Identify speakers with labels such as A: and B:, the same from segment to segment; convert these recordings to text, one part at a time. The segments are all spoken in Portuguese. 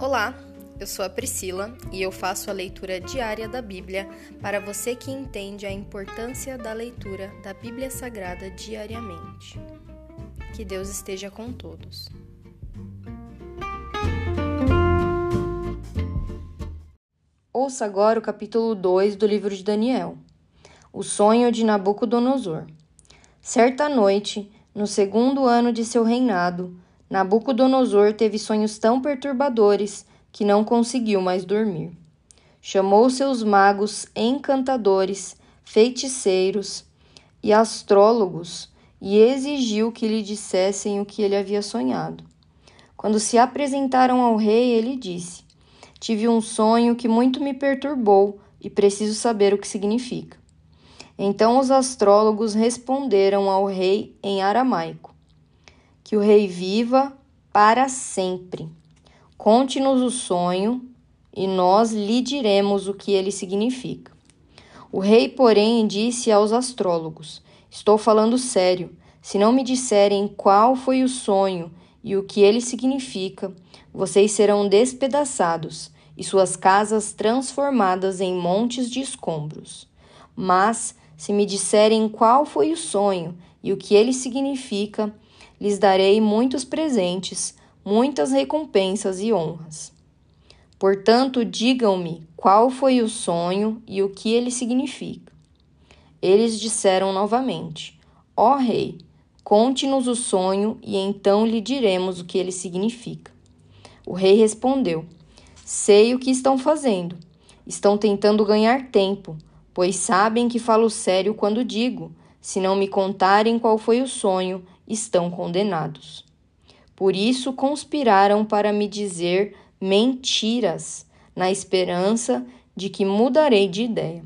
A: Olá, eu sou a Priscila e eu faço a leitura diária da Bíblia para você que entende a importância da leitura da Bíblia Sagrada diariamente. Que Deus esteja com todos.
B: Ouça agora o capítulo 2 do livro de Daniel. O sonho de Nabucodonosor. Certa noite, no segundo ano de seu reinado, Nabucodonosor teve sonhos tão perturbadores que não conseguiu mais dormir. Chamou seus magos, encantadores, feiticeiros e astrólogos e exigiu que lhe dissessem o que ele havia sonhado. Quando se apresentaram ao rei, ele disse: Tive um sonho que muito me perturbou e preciso saber o que significa. Então os astrólogos responderam ao rei em aramaico que o rei viva para sempre. Conte-nos o sonho e nós lhe diremos o que ele significa. O rei, porém, disse aos astrólogos: Estou falando sério. Se não me disserem qual foi o sonho e o que ele significa, vocês serão despedaçados e suas casas transformadas em montes de escombros. Mas, se me disserem qual foi o sonho e o que ele significa, lhes darei muitos presentes, muitas recompensas e honras. Portanto, digam-me qual foi o sonho e o que ele significa. Eles disseram novamente: Ó Rei, conte-nos o sonho e então lhe diremos o que ele significa. O rei respondeu: Sei o que estão fazendo. Estão tentando ganhar tempo, pois sabem que falo sério quando digo: se não me contarem qual foi o sonho estão condenados. Por isso conspiraram para me dizer mentiras, na esperança de que mudarei de ideia.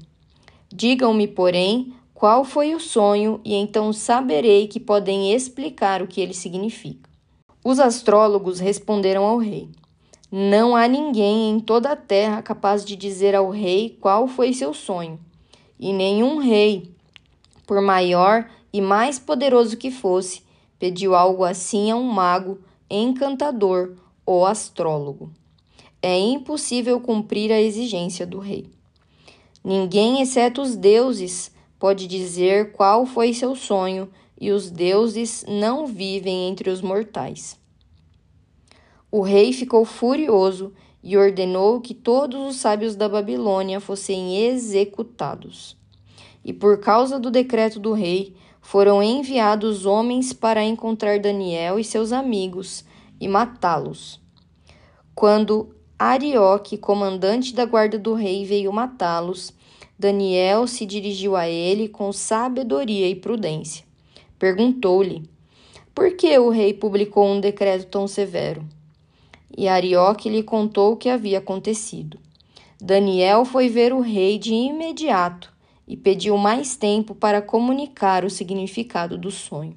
B: Digam-me, porém, qual foi o sonho, e então saberei que podem explicar o que ele significa. Os astrólogos responderam ao rei: Não há ninguém em toda a terra capaz de dizer ao rei qual foi seu sonho, e nenhum rei, por maior e mais poderoso que fosse, pediu algo assim a um mago, encantador ou astrólogo. É impossível cumprir a exigência do rei. Ninguém, exceto os deuses, pode dizer qual foi seu sonho, e os deuses não vivem entre os mortais. O rei ficou furioso e ordenou que todos os sábios da Babilônia fossem executados. E por causa do decreto do rei, foram enviados homens para encontrar Daniel e seus amigos e matá-los. Quando Arioque, comandante da guarda do rei, veio matá-los, Daniel se dirigiu a ele com sabedoria e prudência. Perguntou-lhe: Por que o rei publicou um decreto tão severo? E Arioque lhe contou o que havia acontecido. Daniel foi ver o rei de imediato e pediu mais tempo para comunicar o significado do sonho.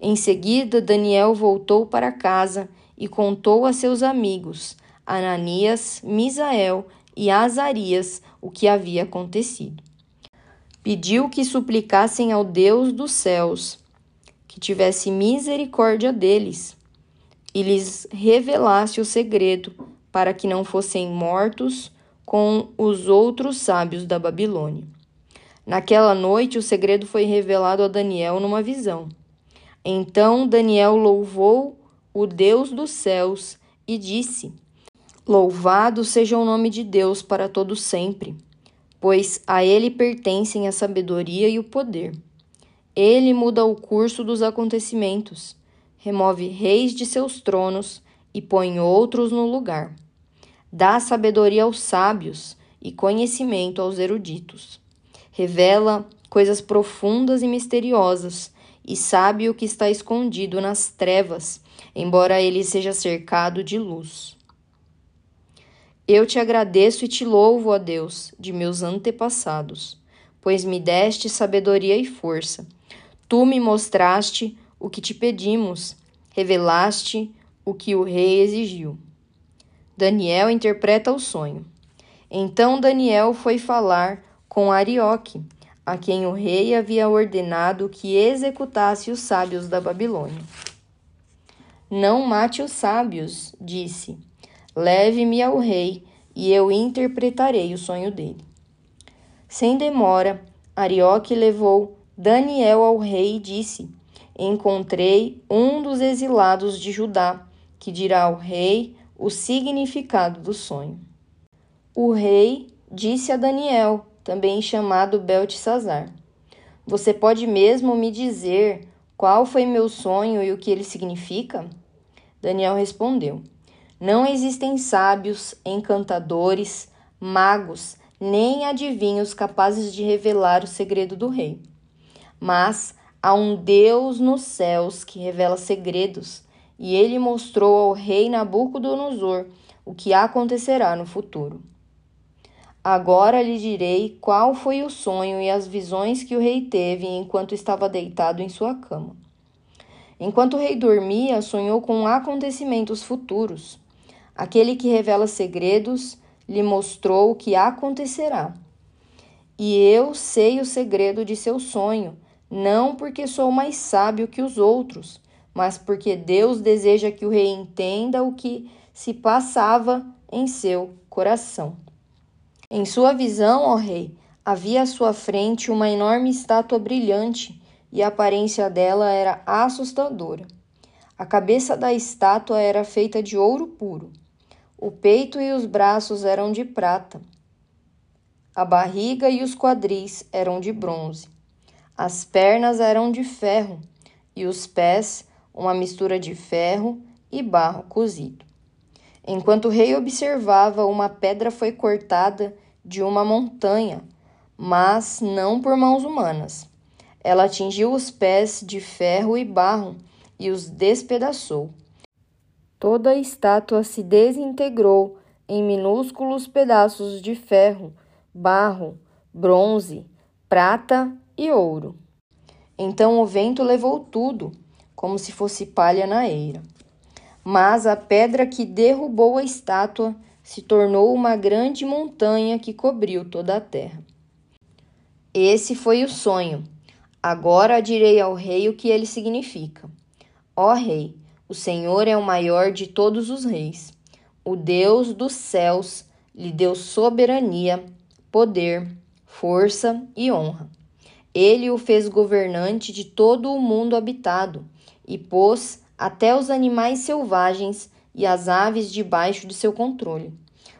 B: Em seguida, Daniel voltou para casa e contou a seus amigos, Ananias, Misael e Azarias, o que havia acontecido. Pediu que suplicassem ao Deus dos céus que tivesse misericórdia deles e lhes revelasse o segredo para que não fossem mortos com os outros sábios da Babilônia. Naquela noite, o segredo foi revelado a Daniel numa visão. Então Daniel louvou o Deus dos céus e disse: Louvado seja o nome de Deus para todo sempre, pois a ele pertencem a sabedoria e o poder. Ele muda o curso dos acontecimentos, remove reis de seus tronos e põe outros no lugar. Dá sabedoria aos sábios e conhecimento aos eruditos revela coisas profundas e misteriosas e sabe o que está escondido nas trevas, embora ele seja cercado de luz. Eu te agradeço e te louvo, ó Deus, de meus antepassados, pois me deste sabedoria e força. Tu me mostraste o que te pedimos, revelaste o que o rei exigiu. Daniel interpreta o sonho. Então Daniel foi falar com Arioque, a quem o rei havia ordenado que executasse os sábios da Babilônia. Não mate os sábios, disse. Leve-me ao rei e eu interpretarei o sonho dele. Sem demora, Arioque levou Daniel ao rei e disse: Encontrei um dos exilados de Judá, que dirá ao rei o significado do sonho. O rei disse a Daniel, também chamado Beltesazar: Você pode mesmo me dizer qual foi meu sonho e o que ele significa? Daniel respondeu: Não existem sábios, encantadores, magos, nem adivinhos capazes de revelar o segredo do rei. Mas há um Deus nos céus que revela segredos, e ele mostrou ao rei Nabucodonosor o que acontecerá no futuro. Agora lhe direi qual foi o sonho e as visões que o rei teve enquanto estava deitado em sua cama. Enquanto o rei dormia, sonhou com acontecimentos futuros. Aquele que revela segredos lhe mostrou o que acontecerá. E eu sei o segredo de seu sonho, não porque sou mais sábio que os outros, mas porque Deus deseja que o rei entenda o que se passava em seu coração. Em sua visão, ó rei, havia à sua frente uma enorme estátua brilhante e a aparência dela era assustadora. A cabeça da estátua era feita de ouro puro. O peito e os braços eram de prata. A barriga e os quadris eram de bronze. As pernas eram de ferro e os pés uma mistura de ferro e barro cozido. Enquanto o rei observava, uma pedra foi cortada de uma montanha, mas não por mãos humanas. Ela atingiu os pés de ferro e barro e os despedaçou. Toda a estátua se desintegrou em minúsculos pedaços de ferro, barro, bronze, prata e ouro. Então o vento levou tudo, como se fosse palha na eira. Mas a pedra que derrubou a estátua se tornou uma grande montanha que cobriu toda a terra. Esse foi o sonho. Agora direi ao rei o que ele significa. Ó rei, o Senhor é o maior de todos os reis. O Deus dos céus lhe deu soberania, poder, força e honra. Ele o fez governante de todo o mundo habitado e pôs até os animais selvagens e as aves debaixo de seu controle.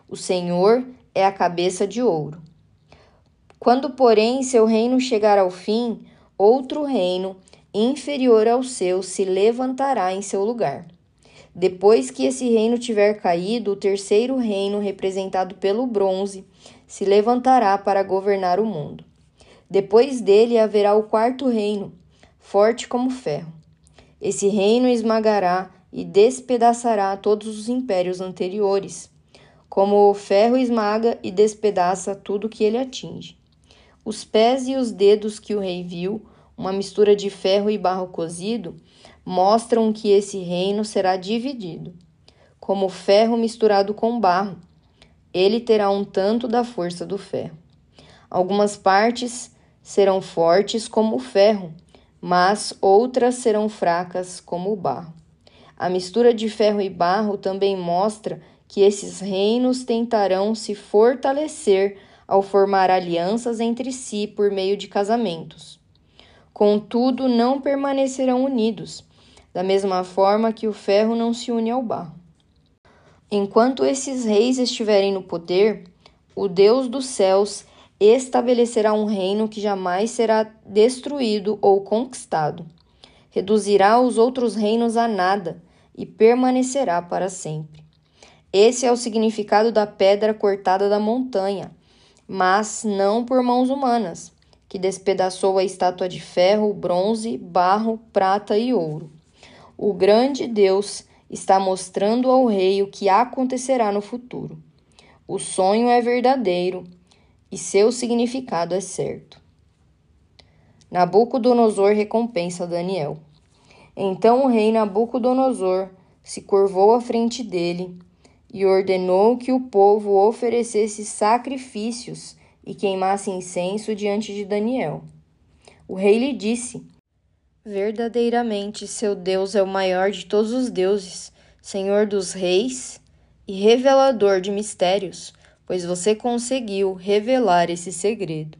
B: O Senhor é a cabeça de ouro. Quando, porém, seu reino chegar ao fim, outro reino, inferior ao seu, se levantará em seu lugar. Depois que esse reino tiver caído, o terceiro reino, representado pelo bronze, se levantará para governar o mundo. Depois dele haverá o quarto reino, forte como ferro. Esse reino esmagará e despedaçará todos os impérios anteriores, como o ferro esmaga e despedaça tudo que ele atinge. Os pés e os dedos que o rei viu, uma mistura de ferro e barro cozido, mostram que esse reino será dividido, como ferro misturado com barro. Ele terá um tanto da força do ferro. Algumas partes serão fortes como o ferro, mas outras serão fracas como o barro. A mistura de ferro e barro também mostra que esses reinos tentarão se fortalecer ao formar alianças entre si por meio de casamentos. Contudo, não permanecerão unidos, da mesma forma que o ferro não se une ao barro. Enquanto esses reis estiverem no poder, o Deus dos céus estabelecerá um reino que jamais será destruído ou conquistado. Reduzirá os outros reinos a nada e permanecerá para sempre. Esse é o significado da pedra cortada da montanha, mas não por mãos humanas, que despedaçou a estátua de ferro, bronze, barro, prata e ouro. O grande Deus está mostrando ao rei o que acontecerá no futuro. O sonho é verdadeiro e seu significado é certo. Nabucodonosor recompensa Daniel. Então o rei Nabucodonosor se curvou à frente dele e ordenou que o povo oferecesse sacrifícios e queimasse incenso diante de Daniel. O rei lhe disse: Verdadeiramente seu Deus é o maior de todos os deuses, Senhor dos reis e revelador de mistérios, pois você conseguiu revelar esse segredo.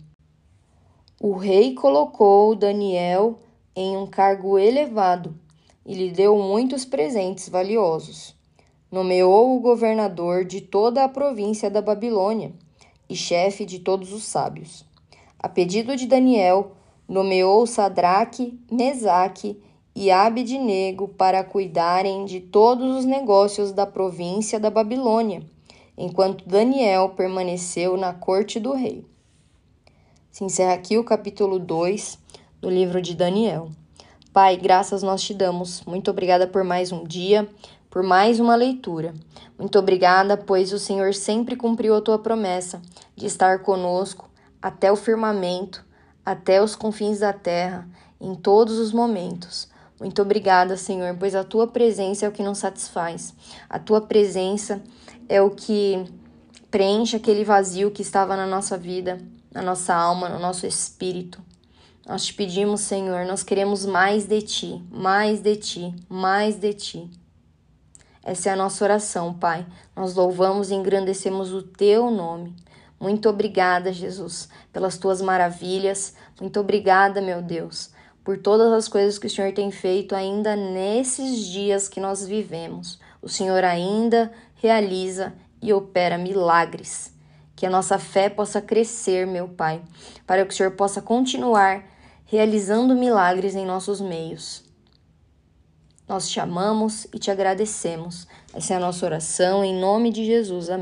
B: O rei colocou Daniel em um cargo elevado e lhe deu muitos presentes valiosos. Nomeou o governador de toda a província da Babilônia e chefe de todos os sábios. A pedido de Daniel, nomeou Sadraque, Mesaque e Abednego para cuidarem de todos os negócios da província da Babilônia, enquanto Daniel permaneceu na corte do rei. Se encerra aqui o capítulo 2 do livro de Daniel. Pai, graças nós te damos. Muito obrigada por mais um dia, por mais uma leitura. Muito obrigada, pois o Senhor sempre cumpriu a tua promessa de estar conosco até o firmamento, até os confins da terra, em todos os momentos. Muito obrigada, Senhor, pois a tua presença é o que nos satisfaz. A tua presença é o que preenche aquele vazio que estava na nossa vida, na nossa alma, no nosso espírito. Nós te pedimos, Senhor, nós queremos mais de ti, mais de ti, mais de ti. Essa é a nossa oração, Pai. Nós louvamos e engrandecemos o teu nome. Muito obrigada, Jesus, pelas tuas maravilhas. Muito obrigada, meu Deus, por todas as coisas que o Senhor tem feito ainda nesses dias que nós vivemos. O Senhor ainda realiza e opera milagres. Que a nossa fé possa crescer, meu Pai, para que o Senhor possa continuar realizando milagres em nossos meios. Nós te amamos e te agradecemos. Essa é a nossa oração em nome de Jesus. Amém.